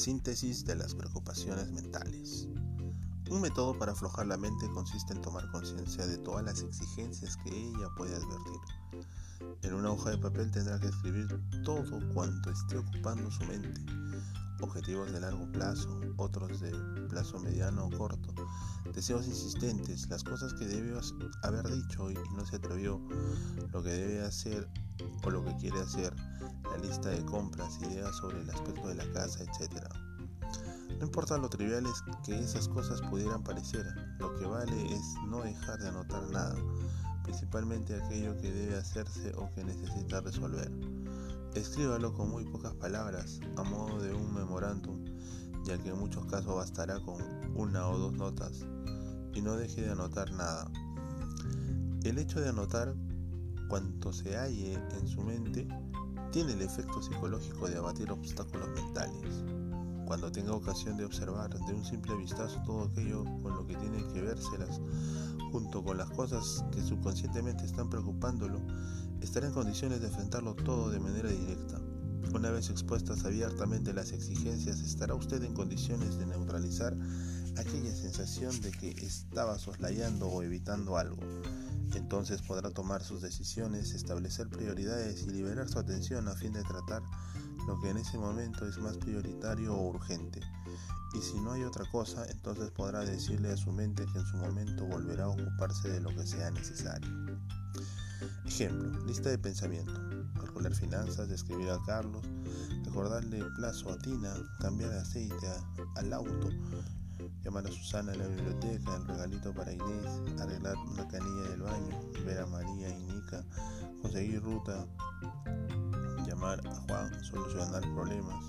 Síntesis de las preocupaciones mentales. Un método para aflojar la mente consiste en tomar conciencia de todas las exigencias que ella puede advertir. En una hoja de papel tendrá que escribir todo cuanto esté ocupando su mente. Objetivos de largo plazo, otros de plazo mediano o corto, deseos insistentes, las cosas que debió haber dicho y no se atrevió, lo que debe hacer o lo que quiere hacer, la lista de compras, ideas sobre el aspecto de la casa, etc. No importa lo triviales que esas cosas pudieran parecer, lo que vale es no dejar de anotar nada, principalmente aquello que debe hacerse o que necesita resolver. Escríbalo con muy pocas palabras, a modo de un memorándum, ya que en muchos casos bastará con una o dos notas, y no deje de anotar nada. El hecho de anotar cuanto se halle en su mente tiene el efecto psicológico de abatir obstáculos mentales. Cuando tenga ocasión de observar de un simple vistazo todo aquello con lo que tiene que vérselas, junto con las cosas que subconscientemente están preocupándolo, estará en condiciones de enfrentarlo todo de manera directa. Una vez expuestas abiertamente las exigencias, estará usted en condiciones de neutralizar aquella sensación de que estaba soslayando o evitando algo. Entonces podrá tomar sus decisiones, establecer prioridades y liberar su atención a fin de tratar lo que en ese momento es más prioritario o urgente. Y si no hay otra cosa, entonces podrá decirle a su mente que en su momento volverá a ocuparse de lo que sea necesario. Ejemplo, lista de pensamiento. Calcular finanzas, describir a Carlos, recordarle plazo a Tina, cambiar aceite al auto, llamar a Susana a la biblioteca, el regalito para Inés, arreglar una canilla del baño, ver a María y Nica, conseguir ruta, llamar a Juan, solucionar problemas.